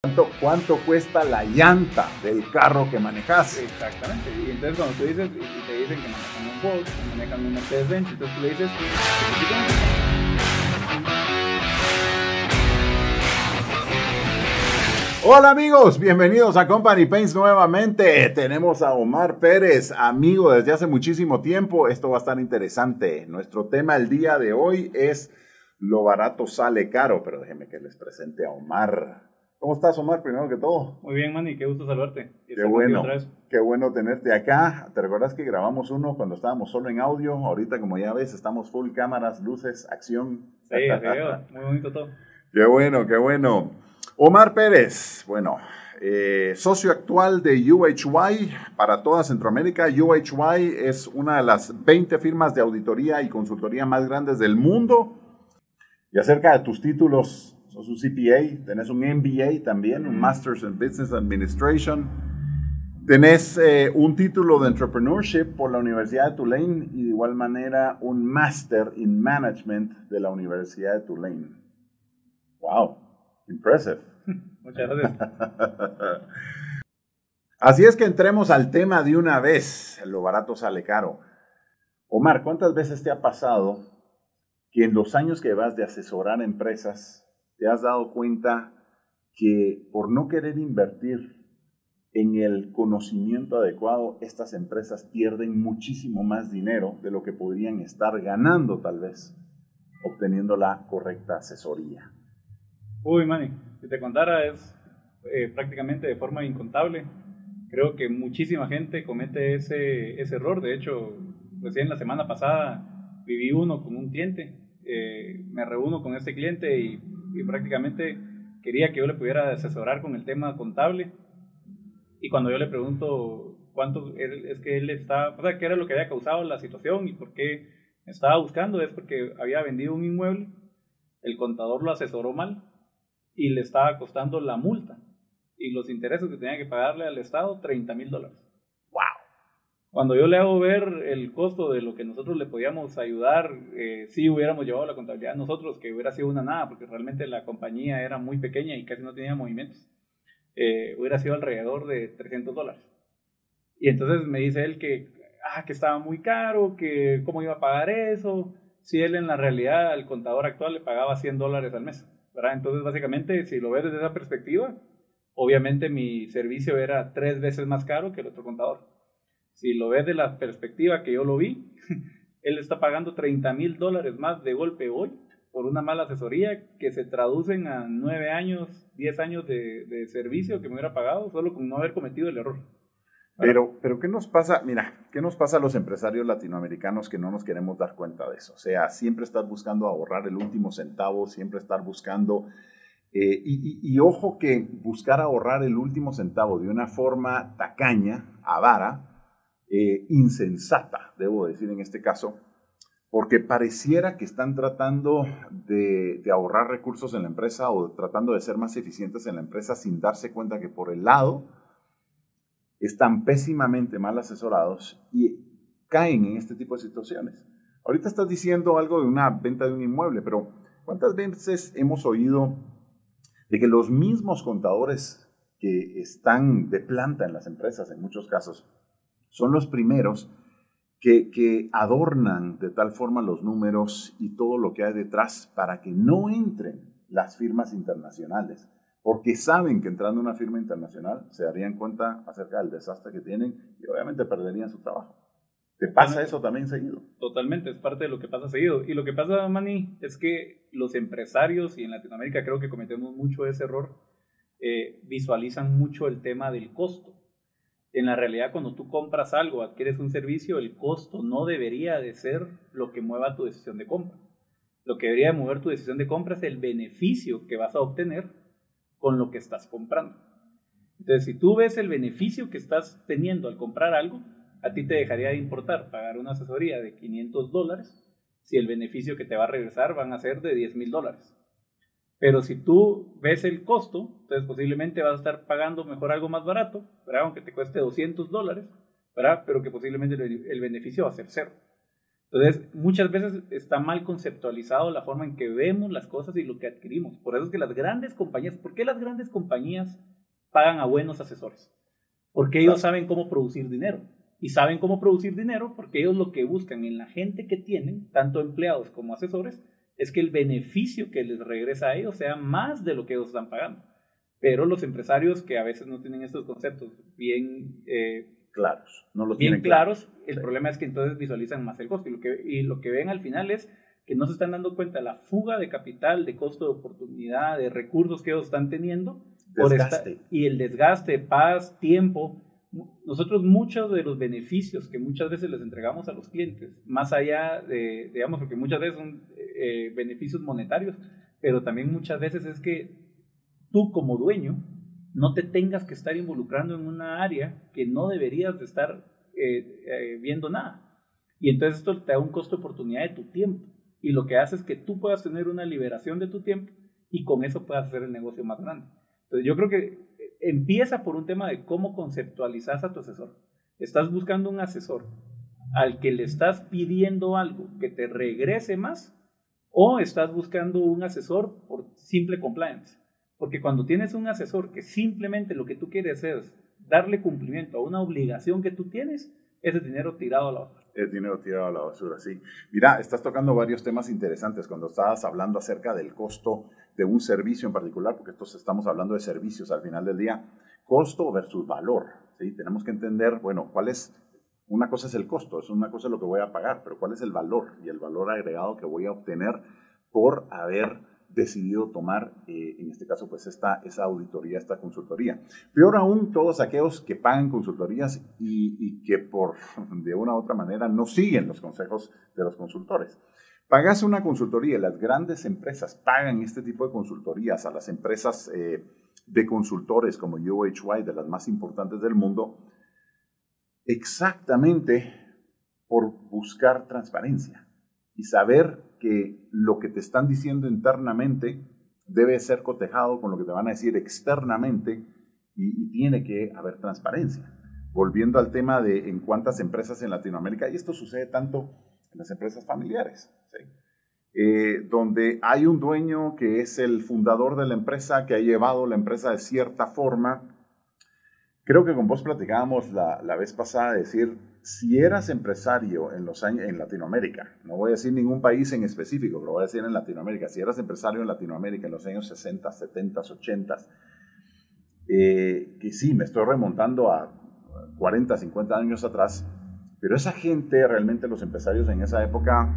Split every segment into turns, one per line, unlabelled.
¿Cuánto, ¿Cuánto cuesta la llanta del carro que manejas?
Exactamente. Y entonces cuando tú dices, y te dicen que manejan un Volkswagen, que manejan un Mercedes-Benz, entonces tú le dices,
Hola amigos, bienvenidos a Company Paints nuevamente. Tenemos a Omar Pérez, amigo desde hace muchísimo tiempo. Esto va a estar interesante. Nuestro tema el día de hoy es lo barato sale caro, pero déjenme que les presente a Omar. ¿Cómo estás, Omar? Primero que todo.
Muy bien, Manny, qué gusto saludarte.
Qué bueno, qué bueno tenerte acá. ¿Te recuerdas que grabamos uno cuando estábamos solo en audio? Ahorita, como ya ves, estamos full cámaras, luces, acción.
Sí, muy bonito todo.
Qué bueno, qué bueno. Omar Pérez, bueno, eh, socio actual de UHY para toda Centroamérica. UHY es una de las 20 firmas de auditoría y consultoría más grandes del mundo. Y acerca de tus títulos sos un CPA, tenés un MBA también, un Masters in Business Administration. Tenés eh, un título de Entrepreneurship por la Universidad de Tulane y de igual manera un Master in Management de la Universidad de Tulane. ¡Wow! Impressive.
Muchas gracias.
Así es que entremos al tema de una vez. Lo barato sale caro. Omar, ¿cuántas veces te ha pasado que en los años que vas de asesorar empresas te has dado cuenta que por no querer invertir en el conocimiento adecuado, estas empresas pierden muchísimo más dinero de lo que podrían estar ganando tal vez obteniendo la correcta asesoría.
Uy, Manny, si te contara es eh, prácticamente de forma incontable. Creo que muchísima gente comete ese, ese error. De hecho, recién la semana pasada viví uno con un cliente. Eh, me reúno con este cliente y y prácticamente quería que yo le pudiera asesorar con el tema contable. Y cuando yo le pregunto cuánto es que él está, o sea, qué era lo que había causado la situación y por qué estaba buscando, es porque había vendido un inmueble, el contador lo asesoró mal y le estaba costando la multa y los intereses que tenía que pagarle al Estado, 30 mil dólares. Cuando yo le hago ver el costo de lo que nosotros le podíamos ayudar, eh, si hubiéramos llevado la contabilidad nosotros, que hubiera sido una nada, porque realmente la compañía era muy pequeña y casi no tenía movimientos, eh, hubiera sido alrededor de 300 dólares. Y entonces me dice él que, ah, que estaba muy caro, que cómo iba a pagar eso, si él en la realidad al contador actual le pagaba 100 dólares al mes. ¿verdad? Entonces, básicamente, si lo ves desde esa perspectiva, obviamente mi servicio era tres veces más caro que el otro contador si lo ves de la perspectiva que yo lo vi, él está pagando 30 mil dólares más de golpe hoy por una mala asesoría que se traducen a 9 años, 10 años de, servicio que me hubiera pagado solo con no haber cometido el error.
Pero, pero, ¿qué nos pasa? Mira, ¿qué nos pasa a los empresarios latinoamericanos que no nos queremos dar cuenta de eso? O sea, siempre estás buscando ahorrar el último centavo, siempre estar buscando... Eh, y, y, ojo que buscar ahorrar el último centavo de una forma tacaña, avara, eh, insensata, debo decir en este caso, porque pareciera que están tratando de, ahorrar recursos en la empresa o tratando de ser más eficientes en la empresa sin darse cuenta que por el lado están pésimamente mal asesorados y caen en este tipo de situaciones. Ahorita estás diciendo algo de una venta de un inmueble, pero ¿cuántas veces hemos oído de que los mismos contadores que están de planta en las empresas, en muchos casos, son los primeros que, adornan de tal forma los números y todo lo que hay detrás para que no entren las firmas internacionales, porque saben que entrando una firma internacional se darían cuenta acerca del desastre que tienen y obviamente perderían su trabajo. ¿Te pasa eso también seguido?
Totalmente, es parte de lo que pasa seguido. Y lo que pasa, Manny, es que los empresarios, y en Latinoamérica creo que cometemos mucho ese error, eh, visualizan mucho el tema del costo en la realidad cuando tú compras algo, adquieres un servicio, el costo no debería de ser lo que mueva tu decisión de compra. Lo que debería mover tu decisión de compra es el beneficio que vas a obtener con lo que estás comprando. Entonces, si tú ves el beneficio que estás teniendo al comprar algo, a ti te dejaría de importar pagar una asesoría de 500 dólares si el beneficio que te va a regresar van a ser de 10 mil dólares. Pero si tú ves el costo, entonces posiblemente vas a estar pagando mejor algo más barato, ¿verdad? aunque te cueste 200 dólares, ¿verdad? pero que posiblemente el beneficio va a ser cero. Entonces, muchas veces está mal conceptualizado la forma en que vemos las cosas y lo que adquirimos. Por eso es que las grandes compañías, ¿por qué las grandes compañías pagan a buenos asesores? Porque ellos saben cómo producir dinero. Y saben cómo producir dinero porque ellos lo que buscan en la gente que tienen, tanto empleados como asesores, es que el beneficio que les regresa a ellos sea más de lo que ellos están pagando. Pero los empresarios que a veces no tienen estos conceptos bien
eh, claros, no los
bien claros, el problema es que entonces visualizan más el costo y lo, que, y lo que ven al final es que no se están dando cuenta de la fuga de capital, de costo de oportunidad, de recursos que ellos están teniendo.
Desgaste.
y el desgaste, paz, tiempo, nosotros muchos de los beneficios que muchas veces les entregamos a los clientes, más allá de, digamos, porque muchas veces son eh, beneficios monetarios, pero también muchas veces es que tú como dueño no te tengas que estar involucrando en una área que no deberías de estar eh, eh, viendo nada. Y entonces esto te da un costo de oportunidad de tu tiempo. Y lo que hace es que tú puedas tener una liberación de tu tiempo y con eso puedas hacer el negocio más grande. Entonces yo creo que empieza por un tema de cómo conceptualizas a tu asesor. Estás buscando un asesor al que le estás pidiendo algo que te regrese más o estás buscando un asesor por simple compliance. Porque cuando tienes un asesor que simplemente lo que tú quieres es darle cumplimiento a una obligación que tú tienes, ese dinero tirado a la basura.
Es dinero tirado a la basura, sí. Mira, estás tocando varios temas interesantes cuando estabas hablando acerca del costo de un servicio en particular, porque estos estamos hablando de servicios al final del día. Costo versus valor, ¿sí? Tenemos que entender, bueno, cuál es, una cosa es el costo, es una cosa lo que voy a pagar, pero cuál es el valor y el valor agregado que voy a obtener por haber decidido tomar, eh, en este caso, pues esta, esa auditoría, esta consultoría. Peor aún, todos aquellos que pagan consultorías y, que por, de una u otra manera, no siguen los consejos de los consultores. Pagas una consultoría, las grandes empresas pagan este tipo de consultorías a las empresas eh, de consultores como UHY, de las más importantes del mundo, exactamente por buscar transparencia y saber que lo que te están diciendo internamente debe ser cotejado con lo que te van a decir externamente y, tiene que haber transparencia. Volviendo al tema de en cuántas empresas en Latinoamérica, y esto sucede tanto en las empresas familiares, eh, donde hay un dueño que es el fundador de la empresa, que ha llevado la empresa de cierta forma. Creo que con vos platicábamos la, la vez pasada de decir, si eras empresario en, los años, en Latinoamérica, no voy a decir ningún país en específico, pero voy a decir en Latinoamérica, si eras empresario en Latinoamérica en los años 60, 70, 80, que sí, me estoy remontando a 40, 50 años atrás, pero esa gente, realmente los empresarios en esa época,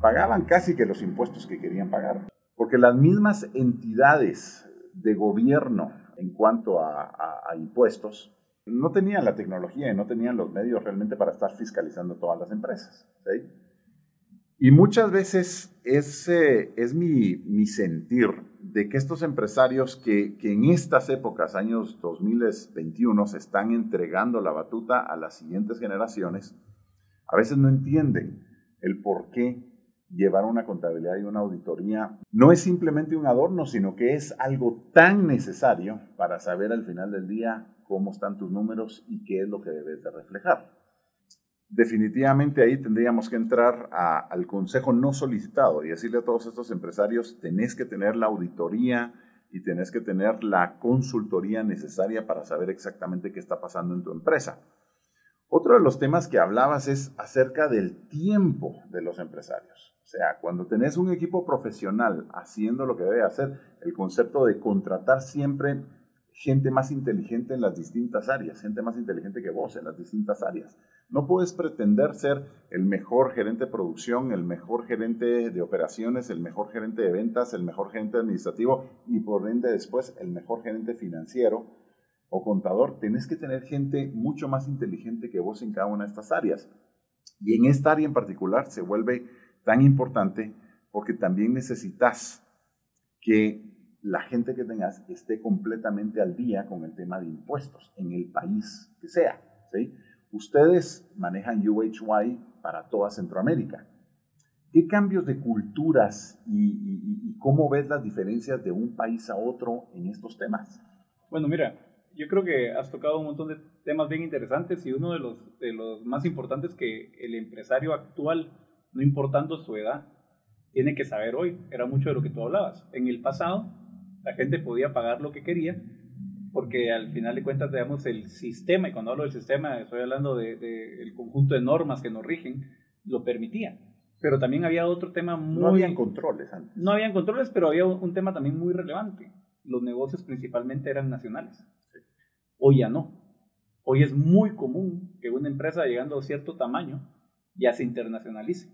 pagaban casi que los impuestos que querían pagar, porque las mismas entidades de gobierno en cuanto a impuestos, no tenían la tecnología y no tenían los medios realmente para estar fiscalizando todas las empresas. Y muchas veces ese es mi, mi, sentir de que estos empresarios que, que, en estas épocas, años 2021, se están entregando la batuta a las siguientes generaciones, a veces no entienden el por qué llevar una contabilidad y una auditoría no es simplemente un adorno, sino que es algo tan necesario para saber al final del día cómo están tus números y qué es lo que debes de reflejar. Definitivamente ahí tendríamos que entrar al consejo no solicitado y decirle a todos estos empresarios, tenés que tener la auditoría y tenés que tener la consultoría necesaria para saber exactamente qué está pasando en tu empresa. Otro de los temas que hablabas es acerca del tiempo de los empresarios. O sea, cuando tenés un equipo profesional haciendo lo que debe hacer, el concepto de contratar siempre gente más inteligente en las distintas áreas, gente más inteligente que vos en las distintas áreas. No puedes pretender ser el mejor gerente de producción, el mejor gerente de operaciones, el mejor gerente de ventas, el mejor gerente administrativo y por ende después el mejor gerente financiero o contador. Tienes que tener gente mucho más inteligente que vos en cada una de estas áreas. Y en esta área en particular se vuelve tan importante porque también necesitas que la gente que tengas esté completamente al día con el tema de impuestos en el país que sea. ¿sí? Ustedes manejan UHY para toda Centroamérica. ¿Qué cambios de culturas y, cómo ves las diferencias de un país a otro en estos temas?
Bueno, mira, yo creo que has tocado un montón de temas bien interesantes y uno de los, de los más importantes que el empresario actual, no importando su edad, tiene que saber hoy. Era mucho de lo que tú hablabas. En el pasado, la gente podía pagar lo que quería porque al final de cuentas, digamos, el sistema, y cuando hablo del sistema, estoy hablando del de, conjunto de normas que nos rigen, lo permitía. Pero también había otro tema muy...
No habían controles antes.
No habían controles, pero había un tema también muy relevante. Los negocios principalmente eran nacionales. Hoy ya no. Hoy es muy común que una empresa llegando a cierto tamaño ya se internacionalice.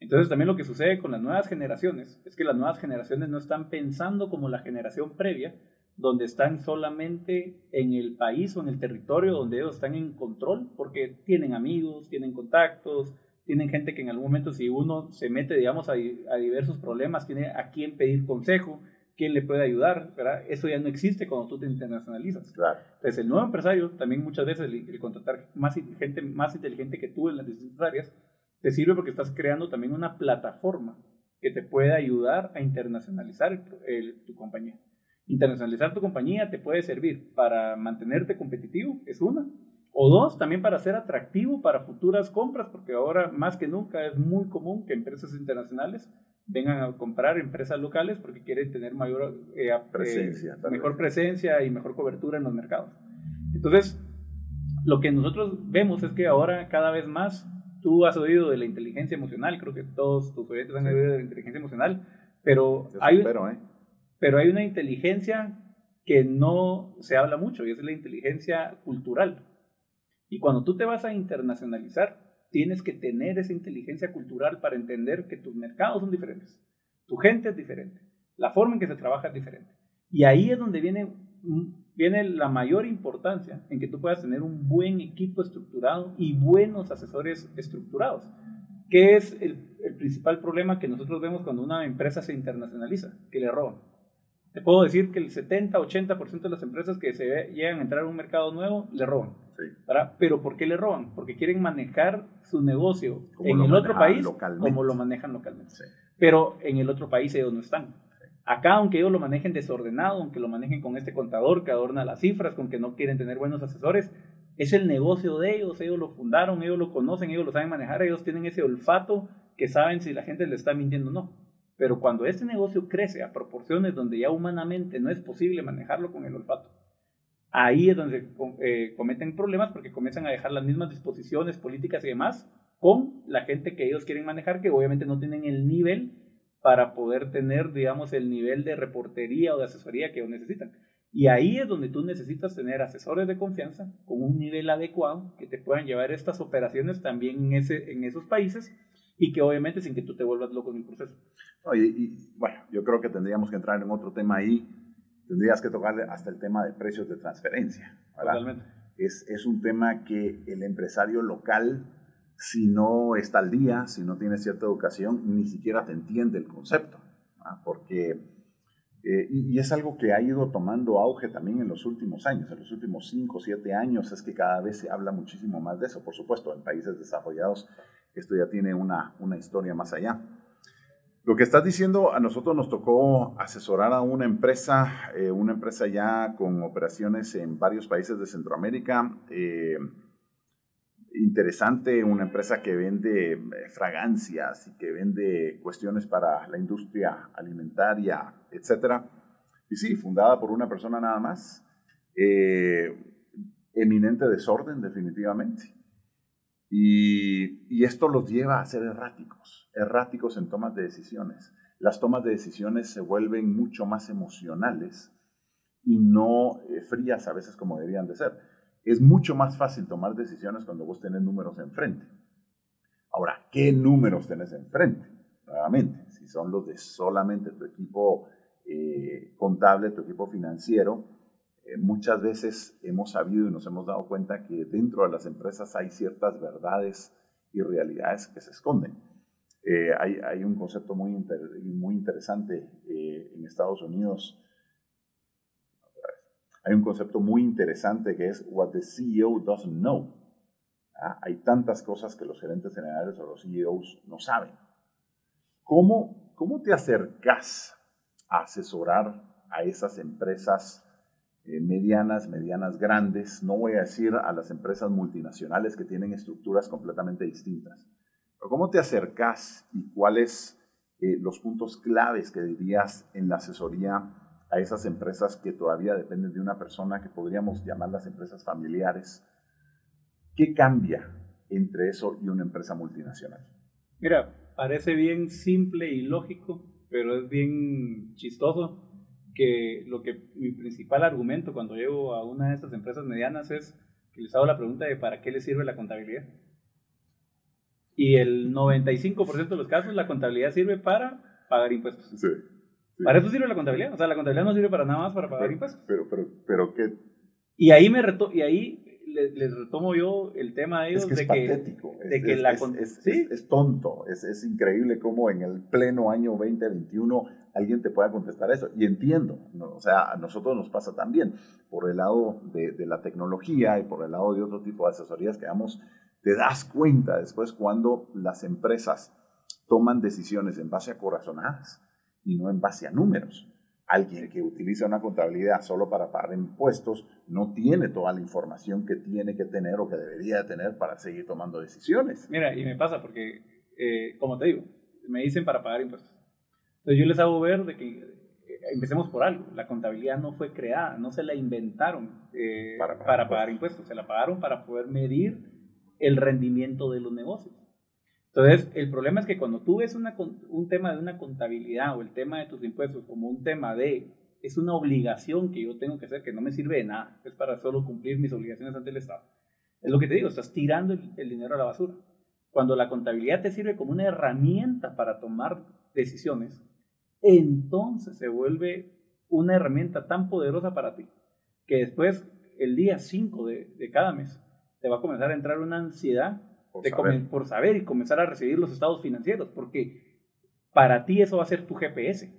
Entonces también lo que sucede con las nuevas generaciones es que las nuevas generaciones no están pensando como la generación previa, donde están solamente en el país o en el territorio donde ellos están en control, porque tienen amigos, tienen contactos, tienen gente que en algún momento si uno se mete, digamos, a, diversos problemas, tiene a quién pedir consejo, quién le puede ayudar, ¿verdad? Eso ya no existe cuando tú te internacionalizas.
Claro.
Entonces, el nuevo empresario, también muchas veces el, contratar más gente más inteligente que tú en las distintas áreas, te sirve porque estás creando también una plataforma que te puede ayudar a internacionalizar tu compañía. Internacionalizar tu compañía te puede servir para mantenerte competitivo, es una. O dos, también para ser atractivo para futuras compras, porque ahora más que nunca es muy común que empresas internacionales vengan a comprar empresas locales porque quieren tener mayor eh, eh, presencia, mejor presencia y mejor cobertura en los mercados. Entonces, lo que nosotros vemos es que ahora cada vez más tú has oído de la inteligencia emocional, creo que todos tus oyentes han oído de la inteligencia emocional, pero hay, ¿eh? Pero hay una inteligencia que no se habla mucho y es la inteligencia cultural. Y cuando tú te vas a internacionalizar, tienes que tener esa inteligencia cultural para entender que tus mercados son diferentes, tu gente es diferente, la forma en que se trabaja es diferente. Y ahí es donde viene, viene la mayor importancia en que tú puedas tener un buen equipo estructurado y buenos asesores estructurados. ¿Qué es el, el principal problema que nosotros vemos cuando una empresa se internacionaliza? Que le roban te puedo decir que el 70-80% de las empresas que se llegan a entrar a un mercado nuevo le roban. Sí. Pero ¿por qué le roban? Porque quieren manejar su negocio en el otro país como lo manejan localmente. Pero en el otro país ellos no están. Acá, aunque ellos lo manejen desordenado, aunque lo manejen con este contador que adorna las cifras, con que no quieren tener buenos asesores, es el negocio de ellos, ellos lo fundaron, ellos lo conocen, ellos lo saben manejar, ellos tienen ese olfato que saben si la gente le está mintiendo o no. Pero cuando este negocio crece a proporciones donde ya humanamente no es posible manejarlo con el olfato, ahí es donde eh, cometen problemas porque comienzan a dejar las mismas disposiciones políticas y demás con la gente que ellos quieren manejar, que obviamente no tienen el nivel para poder tener, digamos, el nivel de reportería o de asesoría que ellos necesitan. Y ahí es donde tú necesitas tener asesores de confianza con un nivel adecuado que te puedan llevar estas operaciones también en, ese, en esos países y que obviamente sin que tú te vuelvas loco en el proceso.
y, bueno, yo creo que tendríamos que entrar en otro tema ahí. Tendrías que tocarle hasta el tema de precios de transferencia. Totalmente. Es, es un tema que el empresario local, si no está al día, si no tiene cierta educación, ni siquiera te entiende el concepto. Porque, eh, y, y, es algo que ha ido tomando auge también en los últimos años, en los últimos 5 o 7 años, es que cada vez se habla muchísimo más de eso. Por supuesto, en países desarrollados esto ya tiene una, una historia más allá. Lo que estás diciendo, a nosotros nos tocó asesorar a una empresa, eh, una empresa ya con operaciones en varios países de Centroamérica. Eh, interesante, una empresa que vende eh, fragancias y que vende cuestiones para la industria alimentaria, etc. Y sí, fundada por una persona nada más. eminente desorden, definitivamente. Y, esto los lleva a ser erráticos, erráticos en tomas de decisiones. Las tomas de decisiones se vuelven mucho más emocionales y no eh, frías a veces como deberían de ser. Es mucho más fácil tomar decisiones cuando vos tenés números enfrente. Ahora, ¿qué números tenés enfrente? Nuevamente, si son los de solamente tu equipo eh, contable, tu equipo financiero, eh, muchas veces hemos sabido y nos hemos dado cuenta que dentro de las empresas hay ciertas verdades y realidades que se esconden. Eh, hay, hay, un concepto muy, muy interesante eh, en Estados Unidos. Hay un concepto muy interesante que es what the CEO doesn't know. ¿Ah? Hay tantas cosas que los gerentes generales o los CEOs no saben. ¿Cómo, cómo te acercas a asesorar a esas empresas eh, medianas, medianas grandes, no voy a decir a las empresas multinacionales que tienen estructuras completamente distintas. Pero ¿cómo te acercas y cuáles eh, los puntos claves que dirías en la asesoría a esas empresas que todavía dependen de una persona que podríamos llamar las empresas familiares? ¿Qué cambia entre eso y una empresa multinacional?
Mira, parece bien simple y lógico, pero es bien chistoso que lo que mi principal argumento cuando llego a una de estas empresas medianas es que les hago la pregunta de para qué les sirve la contabilidad. Y el 95% de los casos la contabilidad sirve para pagar impuestos. Sí, Para eso sirve la contabilidad. O sea, la contabilidad no sirve para nada más para pagar impuestos.
Pero, pero, pero ¿qué?
Y ahí me reto y ahí les, retomo yo el tema de ellos
es que
de,
es
que,
patético.
de que, la
es, es, tonto, es, increíble cómo en el pleno año 2021 alguien te pueda contestar eso. Y entiendo, o sea, a nosotros nos pasa también, por el lado de, de, la tecnología y por el lado de otro tipo de asesorías que damos, te das cuenta después cuando las empresas toman decisiones en base a corazonadas y no en base a números alguien que utiliza una contabilidad solo para pagar impuestos no tiene toda la información que tiene que tener o que debería tener para seguir tomando decisiones.
Mira, y me pasa porque, eh, como te digo, me dicen para pagar impuestos. Entonces yo les hago ver de que eh, empecemos por algo. La contabilidad no fue creada, no se la inventaron eh, para, para pagar impuestos, se la pagaron para poder medir el rendimiento de los negocios. Entonces, el problema es que cuando tú ves un tema de una contabilidad o el tema de tus impuestos como un tema de, es una obligación que yo tengo que hacer, que no me sirve de nada, es para solo cumplir mis obligaciones ante el Estado. Es lo que te digo, estás tirando el, dinero a la basura. Cuando la contabilidad te sirve como una herramienta para tomar decisiones, entonces se vuelve una herramienta tan poderosa para ti que después, el día 5 de, de cada mes, te va a comenzar a entrar una ansiedad por, saber. por saber y comenzar a recibir los estados financieros, porque para ti eso va a ser tu GPS.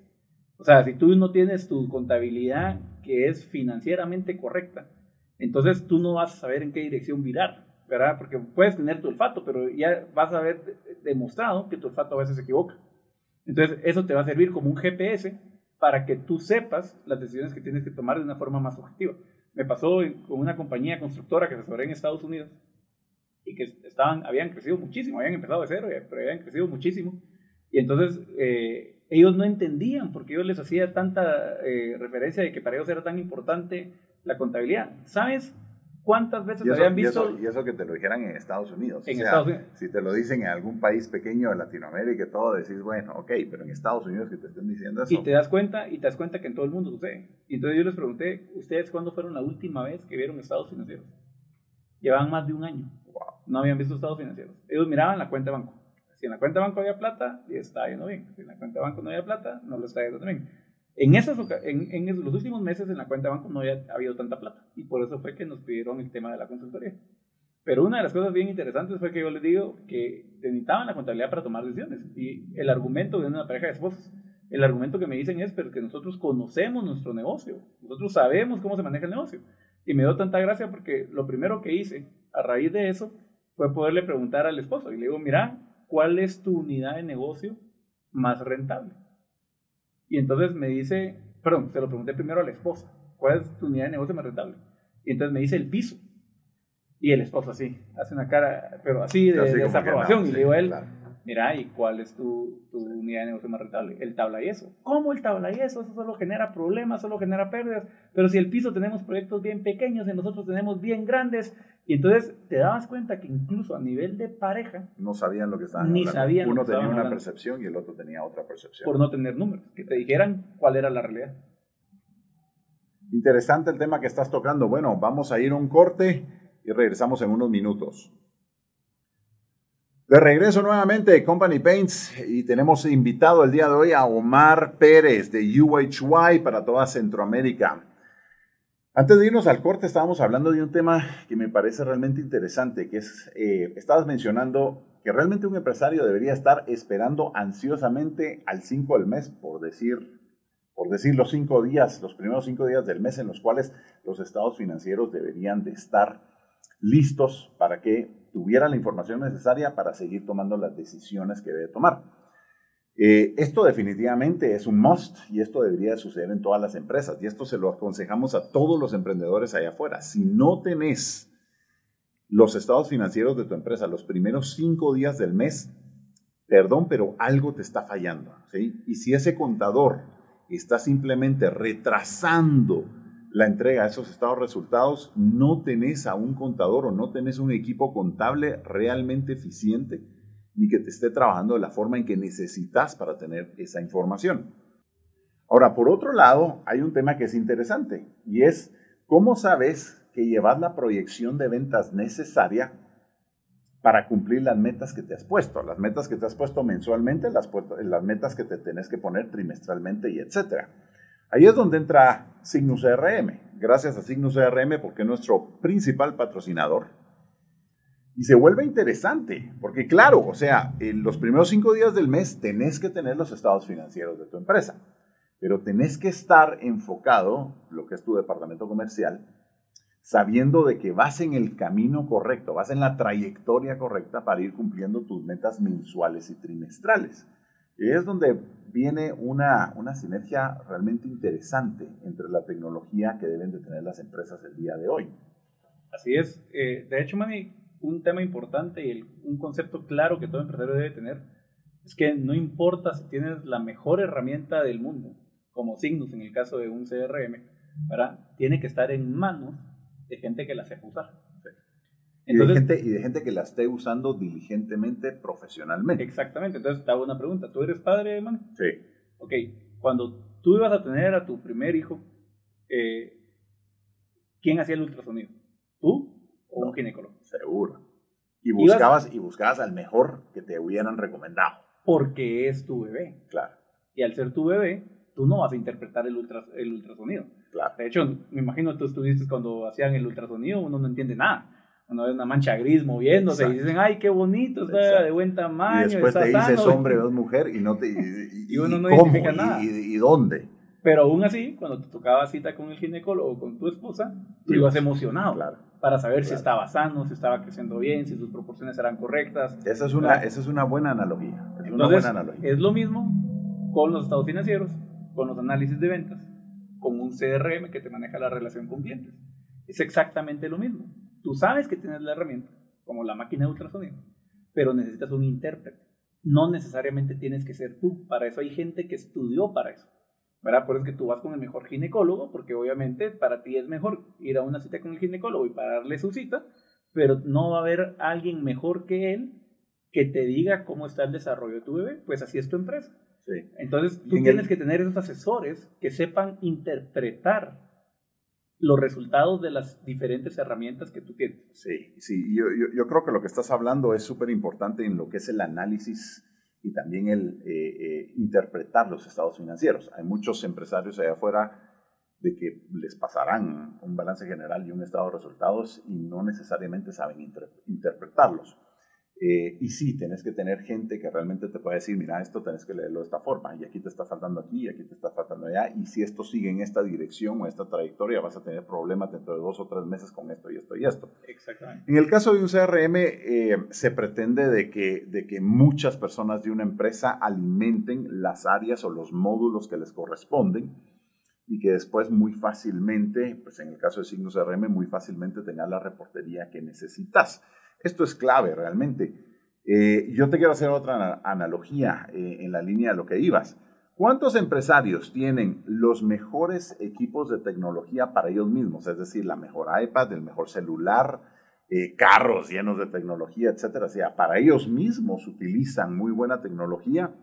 O sea, si tú no tienes tu contabilidad que es financieramente correcta, entonces tú no vas a saber en qué dirección virar, ¿verdad? Porque puedes tener tu olfato, pero ya vas a haber demostrado que tu olfato a veces se equivoca. Entonces, eso te va a servir como un GPS para que tú sepas las decisiones que tienes que tomar de una forma más objetiva. Me pasó con una compañía constructora que se asesoré en Estados Unidos y que estaban, habían crecido muchísimo, habían empezado de cero, pero habían crecido muchísimo. Y entonces eh, ellos no entendían porque yo les hacía tanta eh, referencia de que para ellos era tan importante la contabilidad. ¿Sabes cuántas veces habían visto?
Y eso, que te lo dijeran en Estados Unidos. En Estados Unidos. Si te lo dicen en algún país pequeño de Latinoamérica y todo, decís, bueno, ok, pero en Estados Unidos que te estén diciendo eso.
Y te das cuenta, y te das cuenta que en todo el mundo sucede. Y entonces yo les pregunté, ¿ustedes cuándo fueron la última vez que vieron estados financieros? Llevan más de un año no habían visto estados financieros. Ellos miraban la cuenta de banco. Si en la cuenta de banco había plata, y está yendo bien. Si en la cuenta de banco no había plata, no lo está yendo bien. En, esas, en, en, los últimos meses en la cuenta de banco no había habido tanta plata. Y por eso fue que nos pidieron el tema de la consultoría. Pero una de las cosas bien interesantes fue que yo les digo que necesitaban la contabilidad para tomar decisiones. Y el argumento de una pareja de esposos, el argumento que me dicen es pero que nosotros conocemos nuestro negocio. Nosotros sabemos cómo se maneja el negocio. Y me dio tanta gracia porque lo primero que hice a raíz de eso fue poderle preguntar al esposo y le digo, mira, ¿cuál es tu unidad de negocio más rentable? Y entonces me dice, perdón, se lo pregunté primero a la esposa, ¿cuál es tu unidad de negocio más rentable? Y entonces me dice el piso. Y el esposo así, hace una cara, pero así de, desaprobación. y le digo a él, mira, ¿y cuál es tu, tu, unidad de negocio más rentable? El tabla y eso. ¿Cómo el tabla y eso? Eso solo genera problemas, solo genera pérdidas. Pero si el piso tenemos proyectos bien pequeños y nosotros tenemos bien grandes, y entonces te dabas cuenta que incluso a nivel de pareja...
No sabían lo que estaban
ni Sabían
Uno tenía una percepción y el otro tenía otra percepción.
Por no tener números, que te dijeran cuál era la realidad.
Interesante el tema que estás tocando. Bueno, vamos a ir a un corte y regresamos en unos minutos. De regreso nuevamente Company Paints y tenemos invitado el día de hoy a Omar Pérez de UHY para toda Centroamérica. Antes de irnos al corte, estábamos hablando de un tema que me parece realmente interesante, que es, eh, estabas mencionando que realmente un empresario debería estar esperando ansiosamente al 5 del mes, por decir, por decir los cinco días, los primeros cinco días del mes en los cuales los estados financieros deberían de estar listos para que tuviera la información necesaria para seguir tomando las decisiones que debe tomar. Eh, esto definitivamente es un must y esto debería suceder en todas las empresas y esto se lo aconsejamos a todos los emprendedores allá afuera. Si no tenés los estados financieros de tu empresa los primeros cinco días del mes, perdón, pero algo te está fallando. Y si ese contador está simplemente retrasando la entrega de esos estados resultados, no tenés a un contador o no tenés un equipo contable realmente eficiente ni que te esté trabajando de la forma en que necesitas para tener esa información. Ahora, por otro lado, hay un tema que es interesante y es cómo sabes que llevas la proyección de ventas necesaria para cumplir las metas que te has puesto, las metas que te has puesto mensualmente, las, metas que te tenés que poner trimestralmente y etcétera. Ahí es donde entra Signus CRM. Gracias a Signus CRM porque es nuestro principal patrocinador. Y se vuelve interesante, porque claro, o sea, en los primeros cinco días del mes tenés que tener los estados financieros de tu empresa, pero tenés que estar enfocado, lo que es tu departamento comercial, sabiendo de que vas en el camino correcto, vas en la trayectoria correcta para ir cumpliendo tus metas mensuales y trimestrales. Y es donde viene una, una sinergia realmente interesante entre la tecnología que deben de tener las empresas el día de hoy.
Así es. Eh, de hecho, Manny, un tema importante y un concepto claro que todo empresario debe tener es que no importa si tienes la mejor herramienta del mundo, como Signus en el caso de un CRM, ¿verdad? tiene que estar en manos de gente que la sepa usar
y, de gente, y de gente que la esté usando diligentemente, profesionalmente.
Exactamente. Entonces, te hago una pregunta. ¿Tú eres padre, man?
Sí.
Ok. Cuando tú ibas a tener a tu primer hijo, eh, ¿quién hacía el ultrasonido? ¿Tú o un ginecólogo?
Seguro. Y buscabas, y buscabas al mejor que te hubieran recomendado.
Porque es tu bebé.
Claro.
Y al ser tu bebé, tú no vas a interpretar el, el ultrasonido.
Claro.
De hecho, me imagino tú estuviste cuando hacían el ultrasonido, uno no entiende nada uno ve una mancha gris moviéndose y dicen, ay, qué bonito, está de buen tamaño.
Y después te dices hombre o mujer y, no te,
y, uno no identifica nada.
Y, dónde?
Pero aún así, cuando te tocaba cita con el ginecólogo o con tu esposa, tú ibas emocionado
claro.
Para saber si estaba sano, si estaba creciendo bien, si sus proporciones eran correctas.
Esa es una, esa es una buena analogía. Es una buena analogía.
Es lo mismo con los estados financieros, con los análisis de ventas, con un CRM que te maneja la relación con clientes. Es exactamente lo mismo. Tú sabes que tienes la herramienta, como la máquina de ultrasonido, pero necesitas un intérprete. No necesariamente tienes que ser tú. Para eso hay gente que estudió para eso. ¿Verdad? Por eso es que tú vas con el mejor ginecólogo, porque obviamente para ti es mejor ir a una cita con el ginecólogo y pararle su cita, pero no va a haber alguien mejor que él que te diga cómo está el desarrollo de tu bebé, pues así es tu empresa.
Sí.
Entonces tú tienes que tener esos asesores que sepan interpretar los resultados de las diferentes herramientas que tú tienes.
Sí, sí, yo, yo, creo que lo que estás hablando es súper importante en lo que es el análisis y también el eh, eh, interpretar los estados financieros. Hay muchos empresarios allá afuera de que les pasarán un balance general y un estado de resultados y no necesariamente saben interpretarlos. Eh, y sí, tenés que tener gente que realmente te pueda decir, mira, esto tenés que leerlo de esta forma, y aquí te está faltando aquí, y aquí te está faltando allá, y si esto sigue en esta dirección o esta trayectoria, vas a tener problemas dentro de dos o tres meses con esto y esto y esto.
Exactamente.
En el caso de un CRM, eh, se pretende de que, de que muchas personas de una empresa alimenten las áreas o los módulos que les corresponden, y que después muy fácilmente, pues en el caso de Signos CRM, muy fácilmente tengas la reportería que necesitas. Esto es clave realmente. Eh, yo te quiero hacer otra analogía eh, en la línea de lo que ibas. ¿Cuántos empresarios tienen los mejores equipos de tecnología para ellos mismos? Es decir, la mejor iPad, el mejor celular, eh, carros llenos de tecnología, etcétera. O sea, para ellos mismos utilizan muy buena tecnología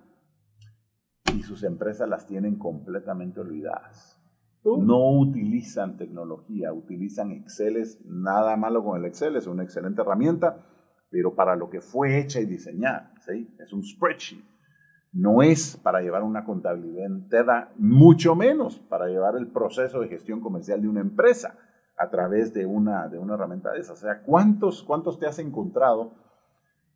y sus empresas las tienen completamente olvidadas. No utilizan tecnología, utilizan Excel. Nada malo con el Excel, es una excelente herramienta, pero para lo que fue hecha y diseñada, ¿sí? es un spreadsheet. No es para llevar una contabilidad entera, mucho menos para llevar el proceso de gestión comercial de una empresa a través de una, de una herramienta de esa. O sea, ¿cuántos, cuántos te has encontrado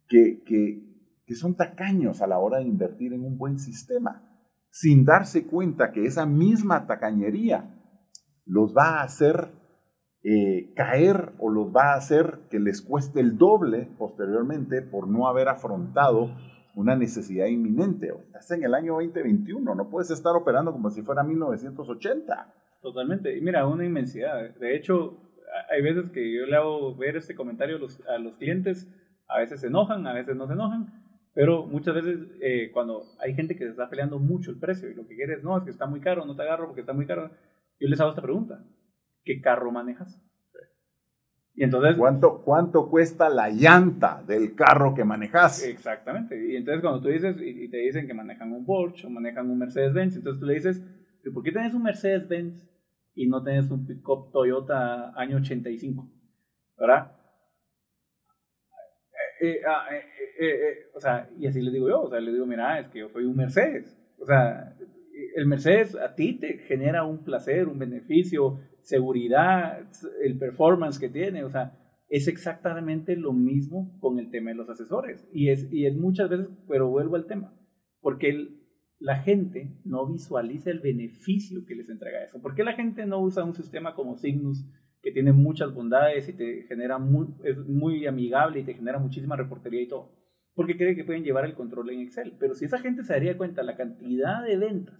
que, que, que son tacaños a la hora de invertir en un buen sistema? Sin darse cuenta que esa misma tacañería los va a hacer eh, caer o los va a hacer que les cueste el doble posteriormente por no haber afrontado una necesidad inminente. Estás en el año 2021, no puedes estar operando como si fuera 1980.
Totalmente. Y mira, una inmensidad. De hecho, hay veces que yo le hago ver este comentario a los, a los clientes, a veces se enojan, a veces no se enojan, pero muchas veces eh, cuando hay gente que se está peleando mucho el precio y lo que quieres, no, es que está muy caro, no te agarro porque está muy caro, yo les hago esta pregunta, ¿qué carro manejas?
Y entonces, ¿Cuánto, ¿Cuánto cuesta la llanta del carro que manejas?
Exactamente. Y entonces cuando tú dices, y, te dicen que manejan un Porsche o manejan un Mercedes-Benz, entonces tú le dices, ¿por qué tienes un Mercedes-Benz y no tienes un pick-up Toyota año 85? ¿Verdad? Eh, eh, ah, eh, o sea, y así le digo yo, o sea, le digo, mira, es que yo soy un Mercedes. O sea, el Mercedes a ti te genera un placer, un beneficio, seguridad, el performance que tiene, o sea, es exactamente lo mismo con el tema de los asesores. Y es, y es muchas veces, pero vuelvo al tema, porque la gente no visualiza el beneficio que les entrega eso. ¿Por qué la gente no usa un sistema como Signus que tiene muchas bondades y te genera muy, es muy amigable y te genera muchísima reportería y todo? Porque cree que pueden llevar el control en Excel. Pero si esa gente se daría cuenta la cantidad de ventas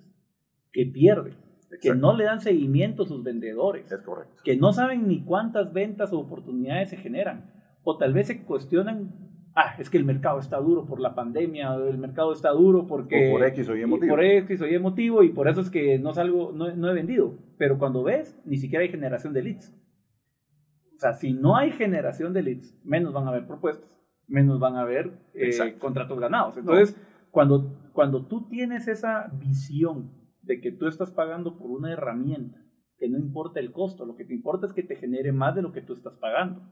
que pierde que no le dan seguimiento a sus vendedores,
es correcto.
que no saben ni cuántas ventas o oportunidades se generan, o tal vez se cuestionan, ah, es que el mercado está duro por la pandemia, el mercado está duro porque...
por X o Y motivo.
Por X o Y motivo y por eso es que no, salgo, no, no he vendido. Pero cuando ves, ni siquiera hay generación de leads. O sea, si no hay generación de leads, menos van a haber propuestas, menos van a haber eh, contratos ganados. Entonces, cuando, cuando tú tienes esa visión de que tú estás pagando por una herramienta, que no importa el costo, lo que te importa es que te genere más de lo que tú estás pagando.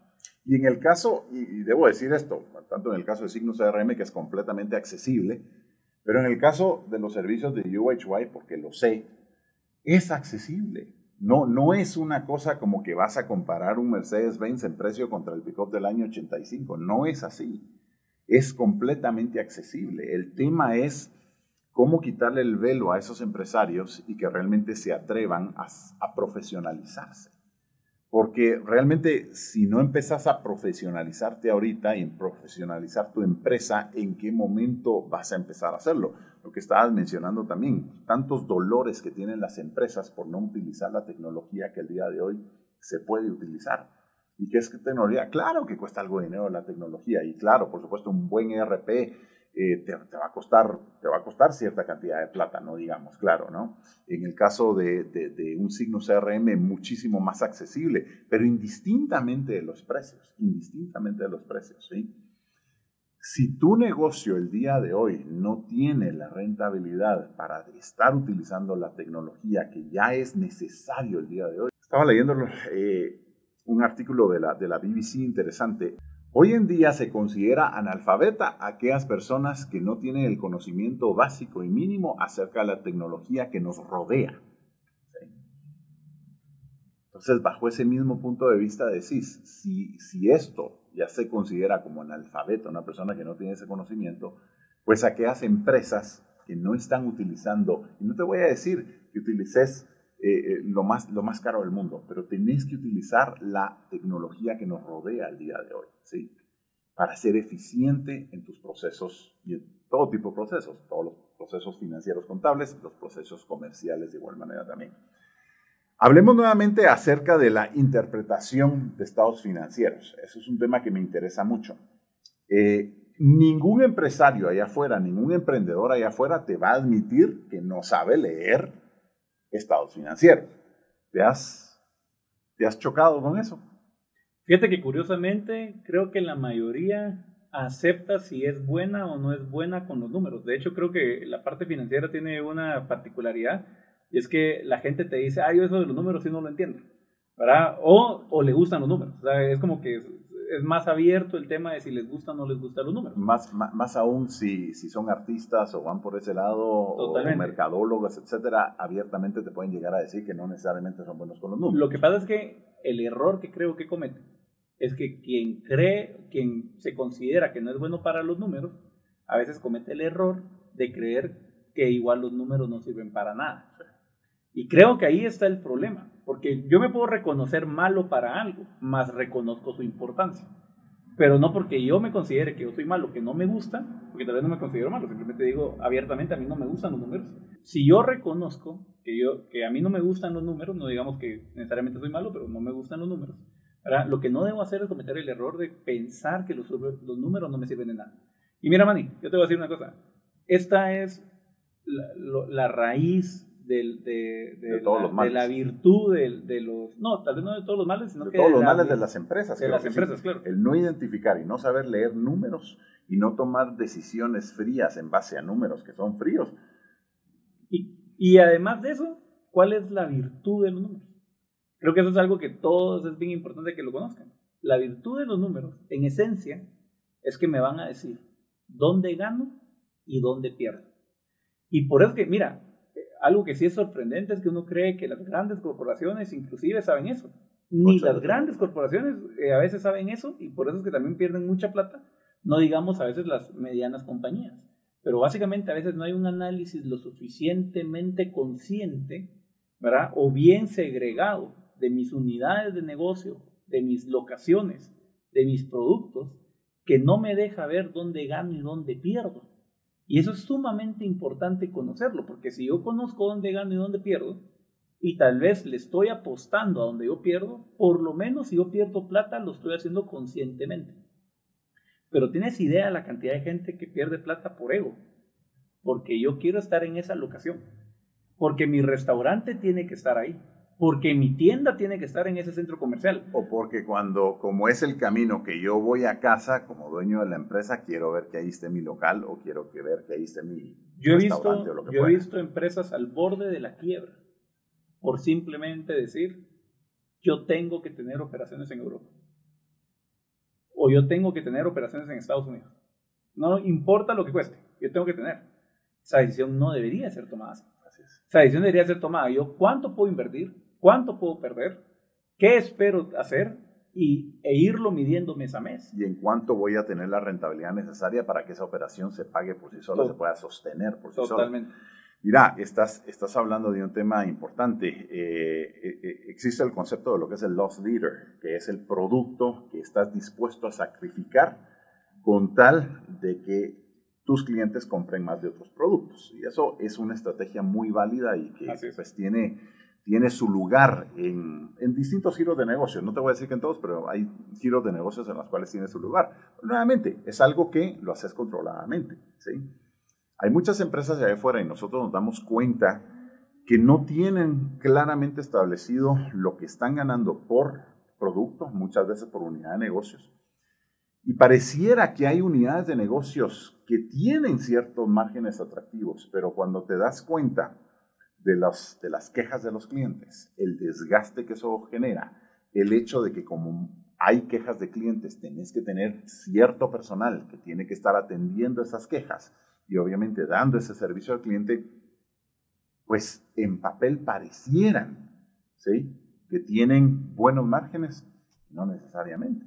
Y en el caso, y, debo decir esto, tanto en el caso de Signos CRM, que es completamente accesible, pero en el caso de los servicios de UHY, porque lo sé, es accesible. No, no es una cosa como que vas a comparar un Mercedes-Benz en precio contra el pickup del año 85. No es así. Es completamente accesible. El tema es cómo quitarle el velo a esos empresarios y que realmente se atrevan a, profesionalizarse. Porque realmente si no empezás a profesionalizarte ahorita y en profesionalizar tu empresa, ¿en qué momento vas a empezar a hacerlo? Lo que estabas mencionando también, tantos dolores que tienen las empresas por no utilizar la tecnología que el día de hoy se puede utilizar. ¿Y qué es tecnología? Claro que cuesta algo de dinero la tecnología y claro, por supuesto, un buen ERP eh, te, va a costar, te va a costar cierta cantidad de plata, no digamos, claro, ¿no? En el caso de, de, un signo CRM, muchísimo más accesible, pero indistintamente de los precios, indistintamente de los precios, ¿sí? Si tu negocio el día de hoy no tiene la rentabilidad para estar utilizando la tecnología que ya es necesario el día de hoy, estaba leyendo eh, un artículo de de la BBC interesante Hoy en día se considera analfabeta a aquellas personas que no tienen el conocimiento básico y mínimo acerca de la tecnología que nos rodea. Entonces, bajo ese mismo punto de vista, decís, si, esto ya se considera como analfabeta, una persona que no tiene ese conocimiento, pues aquellas empresas que no están utilizando, y no te voy a decir que utilices eh, eh, lo, más, lo más caro del mundo, pero tenés que utilizar la tecnología que nos rodea el día de hoy, ¿sí? Para ser eficiente en tus procesos y en todo tipo de procesos, todos los procesos financieros contables, los procesos comerciales de igual manera también. Hablemos nuevamente acerca de la interpretación de estados financieros. Eso es un tema que me interesa mucho. Eh, ningún empresario allá afuera, ningún emprendedor allá afuera te va a admitir que no sabe leer estados financieros. ¿Te has, ¿Te has chocado con eso?
Fíjate que curiosamente creo que la mayoría acepta si es buena o no es buena con los números. De hecho, creo que la parte financiera tiene una particularidad y es que la gente te dice, ah, yo eso de los números sí no lo entiendo. ¿verdad? O, o le gustan los números. Es como que es más abierto el tema de si les gusta o no les gustan los números.
Más, más, aún si, si son artistas o van por ese lado, o mercadólogos, etcétera, abiertamente te pueden llegar a decir que no necesariamente son buenos con los números.
Lo que pasa es que el error que creo que comete es que quien cree, quien se considera que no es bueno para los números, a veces comete el error de creer que igual los números no sirven para nada. Y creo que ahí está el problema, porque yo me puedo reconocer malo para algo, más reconozco su importancia. pero no porque yo me considere que yo soy malo, que no me gusta, porque tal vez no me considero malo, simplemente digo abiertamente, a mí no me gustan los números. Si yo reconozco que, yo, que a mí no me gustan los números, no digamos que necesariamente soy malo, pero no me gustan los números, lo que no debo hacer es cometer el error de pensar que los, los números no me sirven de nada. Y mira, Manny, yo te voy a decir una cosa. Esta es la, la raíz del, de, de, todos los males. de la virtud de, los... No, tal vez no de todos los males, sino
de
que...
todos los males de las empresas.
De las empresas, claro.
El no identificar y no saber leer números y no tomar decisiones frías en base a números que son fríos.
Y, y además de eso, ¿cuál es la virtud de los números? Creo que eso es algo que todos es bien importante que lo conozcan. La virtud de los números, en esencia, es que me van a decir dónde gano y dónde pierdo. Y por eso que, mira, algo que sí es sorprendente es que uno cree que las grandes corporaciones inclusive saben eso. Ni las grandes corporaciones eh, a veces saben eso y por eso es que también pierden mucha plata. No digamos a veces las medianas compañías. Pero básicamente a veces no hay un análisis lo suficientemente consciente, ¿verdad? O bien segregado de mis unidades de negocio, de mis locaciones, de mis productos, que no me deja ver dónde gano y dónde pierdo. Y eso es sumamente importante conocerlo, porque si yo conozco dónde gano y dónde pierdo, y tal vez le estoy apostando a donde yo pierdo, por lo menos si yo pierdo plata, lo estoy haciendo conscientemente. Pero tienes idea de la cantidad de gente que pierde plata por ego, porque yo quiero estar en esa locación, porque mi restaurante tiene que estar ahí, porque mi tienda tiene que estar en ese centro comercial.
O porque cuando, como es el camino que yo voy a casa como dueño de la empresa, quiero ver que ahí esté mi local o quiero que ver que ahí esté mi
yo he visto, o lo que Yo he visto empresas al borde de la quiebra por simplemente decir, yo tengo que tener operaciones en Europa. O yo tengo que tener operaciones en Estados Unidos. No importa lo que cueste, yo tengo que tener. Esa decisión no debería ser tomada así. Esa decisión debería ser tomada. Yo, ¿cuánto puedo invertir? Cuánto puedo perder, qué espero hacer y, e irlo midiendo mes a mes.
Y en cuánto voy a tener la rentabilidad necesaria para que esa operación se pague por sí sola, se pueda sostener por sí sola. Totalmente. Mira, estás, estás hablando de un tema importante. Eh, eh, eh, existe el concepto de lo que es el loss leader, que es el producto que estás dispuesto a sacrificar con tal de que tus clientes compren más de otros productos. Y eso es una estrategia muy válida y que pues, tiene tiene su lugar en, en, distintos giros de negocios. No te voy a decir que en todos, pero hay giros de negocios en los cuales tiene su lugar. nuevamente, es algo que lo haces controladamente. ¿sí? Hay muchas empresas ahí afuera y nosotros nos damos cuenta que no tienen claramente establecido lo que están ganando por producto, muchas veces por unidad de negocios. Y pareciera que hay unidades de negocios que tienen ciertos márgenes atractivos, pero cuando te das cuenta de las, de las quejas de los clientes, el desgaste que eso genera, el hecho de que como hay quejas de clientes, tenés que tener cierto personal que tiene que estar atendiendo esas quejas y obviamente dando ese servicio al cliente, pues en papel parecieran, ¿sí? Que tienen buenos márgenes, no necesariamente.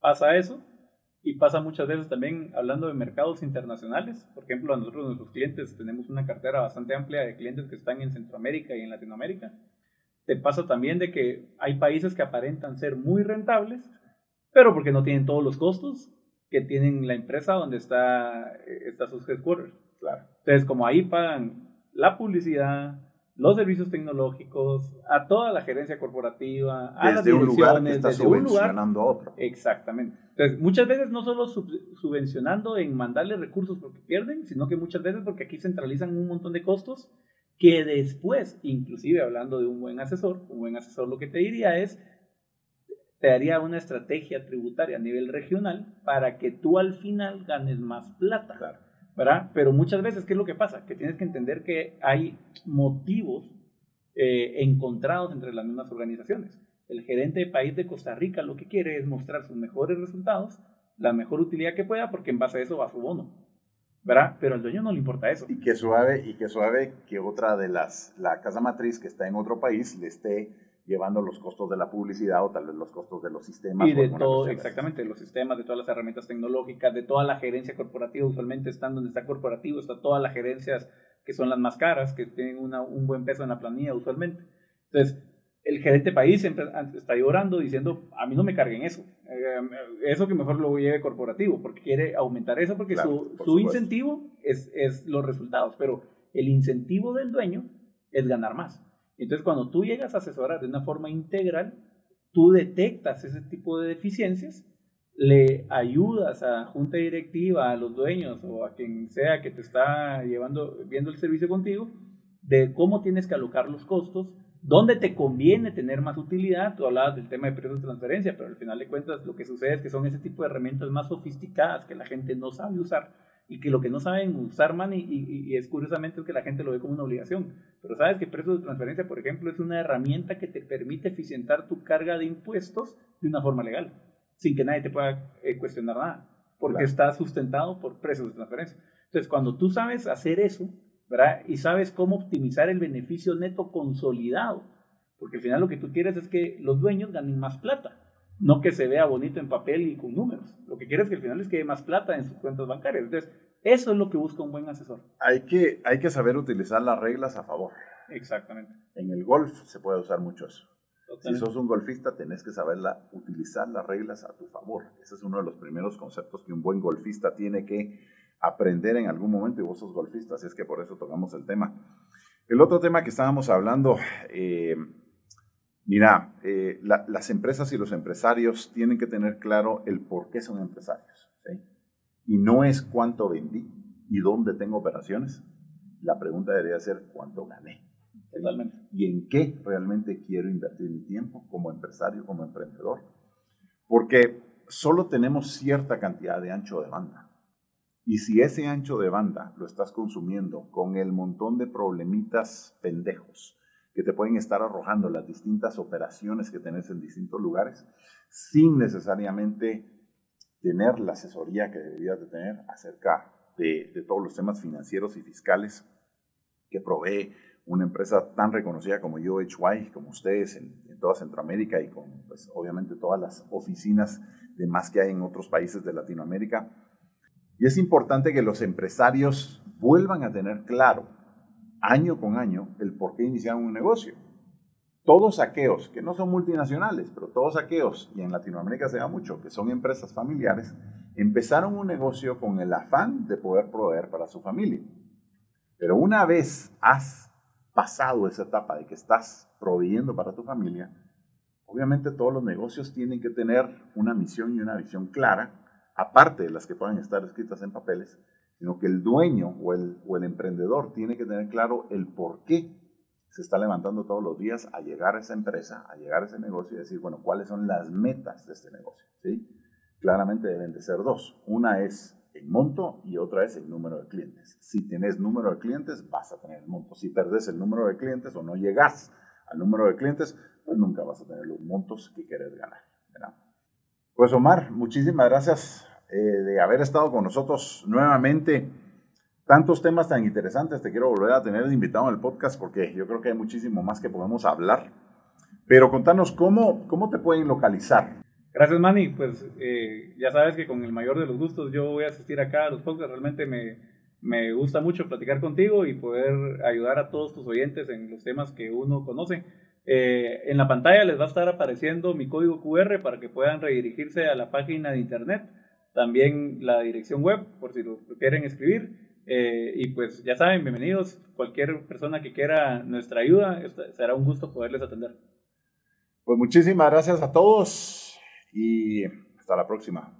¿Pasa eso? Y pasa muchas veces también hablando de mercados internacionales. Por ejemplo, a nosotros, nuestros clientes, tenemos una cartera bastante amplia de clientes que están en Centroamérica y en Latinoamérica. Te pasa también de que hay países que aparentan ser muy rentables, pero porque no tienen todos los costos que tienen la empresa donde está, eh, está sus headquarters. Claro. Entonces, como ahí pagan la publicidad, los servicios tecnológicos, a toda la gerencia corporativa, a las direcciones, un lugar que está subvencionando a otro. Exactamente. Entonces, muchas veces no solo subvencionando en mandarle recursos porque pierden, sino que muchas veces porque aquí centralizan un montón de costos que después, inclusive hablando de un buen asesor, un buen asesor lo que te diría es, te daría una estrategia tributaria a nivel regional para que tú al final ganes más plata. Claro. ¿Verdad? Pero muchas veces, ¿qué es lo que pasa? Que tienes que entender que hay motivos eh, encontrados entre las mismas organizaciones. El gerente de país de Costa Rica lo que quiere es mostrar sus mejores resultados, la mejor utilidad que pueda, porque en base a eso va su bono. ¿verdad? Pero al dueño no le importa eso.
Y que suave, y que suave que otra de las, la casa matriz que está en otro país le esté llevando los costos de la publicidad o tal vez los costos de los sistemas.
Y de todo, exactamente, de los sistemas, de todas las herramientas tecnológicas, de toda la gerencia corporativa. Usualmente están donde está corporativo, está todas las gerencias que son las más caras, que tienen una, un buen peso en la planilla usualmente. Entonces, el gerente país siempre está llorando diciendo, a mí no me carguen eso, eh, eso que mejor lo lleve corporativo, porque quiere aumentar eso, porque su, su incentivo es, es los resultados, pero el incentivo del dueño es ganar más. Entonces, cuando tú llegas a asesorar de una forma integral, tú detectas ese tipo de deficiencias, le ayudas a junta directiva, a los dueños o a quien sea que te está llevando, viendo el servicio contigo, de cómo tienes que alocar los costos, dónde te conviene tener más utilidad. Tú hablabas del tema de precios de transferencia, pero al final de cuentas lo que sucede es que son ese tipo de herramientas más sofisticadas que la gente no sabe usar y que lo que no saben usar, man, y, y, es curiosamente es que la gente lo ve como una obligación. Pero sabes que precios de transferencia, por ejemplo, es una herramienta que te permite eficientar tu carga de impuestos de una forma legal, sin que nadie te pueda eh, cuestionar nada, porque está sustentado por precios de transferencia. Entonces, cuando tú sabes hacer eso, y sabes cómo optimizar el beneficio neto consolidado. Porque al final lo que tú quieres es que los dueños ganen más plata, no que se vea bonito en papel y con números. Lo que quieres es que al final les quede más plata en sus cuentas bancarias. Entonces, eso es lo que busca un buen asesor.
Hay que, hay que saber utilizar las reglas a favor.
Exactamente.
En el golf se puede usar mucho eso. Si sos un golfista, tenés que saber utilizar las reglas a tu favor. Ese es uno de los primeros conceptos que un buen golfista tiene que aprender en algún momento y vos sos golfista, así es que por eso tocamos el tema. El otro tema que estábamos hablando, eh, mira, eh, las empresas y los empresarios tienen que tener claro el por qué son empresarios. Y no es cuánto vendí y dónde tengo operaciones. La pregunta debería ser cuánto gané. Y en qué realmente quiero invertir mi tiempo como empresario, como emprendedor. Porque solo tenemos cierta cantidad de ancho de banda. Y si ese ancho de banda lo estás consumiendo con el montón de problemitas pendejos que te pueden estar arrojando las distintas operaciones que tenés en distintos lugares, sin necesariamente tener la asesoría que deberías de tener acerca de, todos los temas financieros y fiscales que provee una empresa tan reconocida como UHY, como ustedes en, toda Centroamérica y con, pues, obviamente, todas las oficinas de más que hay en otros países de Latinoamérica. Y es importante que los empresarios vuelvan a tener claro, año con año, el por qué iniciaron un negocio. Todos aquellos, que no son multinacionales, pero todos aquellos, y en Latinoamérica se da mucho, que son empresas familiares, empezaron un negocio con el afán de poder proveer para su familia. Pero una vez has pasado esa etapa de que estás proveyendo para tu familia, obviamente todos los negocios tienen que tener una misión y una visión clara aparte de las que puedan estar escritas en papeles, sino que el dueño o el, o el emprendedor tiene que tener claro el por qué se está levantando todos los días a llegar a esa empresa, a llegar a ese negocio y decir, bueno, ¿cuáles son las metas de este negocio? ¿Sí? Claramente deben de ser dos. Una es el monto y otra es el número de clientes. Si tienes número de clientes, vas a tener el monto. Si perdes el número de clientes o no llegas al número de clientes, pues nunca vas a tener los montos que quieres ganar. ¿verdad? Pues Omar, muchísimas gracias eh, de haber estado con nosotros nuevamente. Tantos temas tan interesantes, te quiero volver a tener invitado en el podcast porque yo creo que hay muchísimo más que podemos hablar. Pero contanos cómo, cómo te pueden localizar.
Gracias, Manny. Pues eh, ya sabes que con el mayor de los gustos yo voy a asistir acá a los podcasts. Realmente me, me gusta mucho platicar contigo y poder ayudar a todos tus oyentes en los temas que uno conoce. Eh, en la pantalla les va a estar apareciendo mi código QR para que puedan redirigirse a la página de internet, también la dirección web por si lo quieren escribir. Eh, y pues ya saben, bienvenidos. Cualquier persona que quiera nuestra ayuda, será un gusto poderles atender.
Pues muchísimas gracias a todos y hasta la próxima.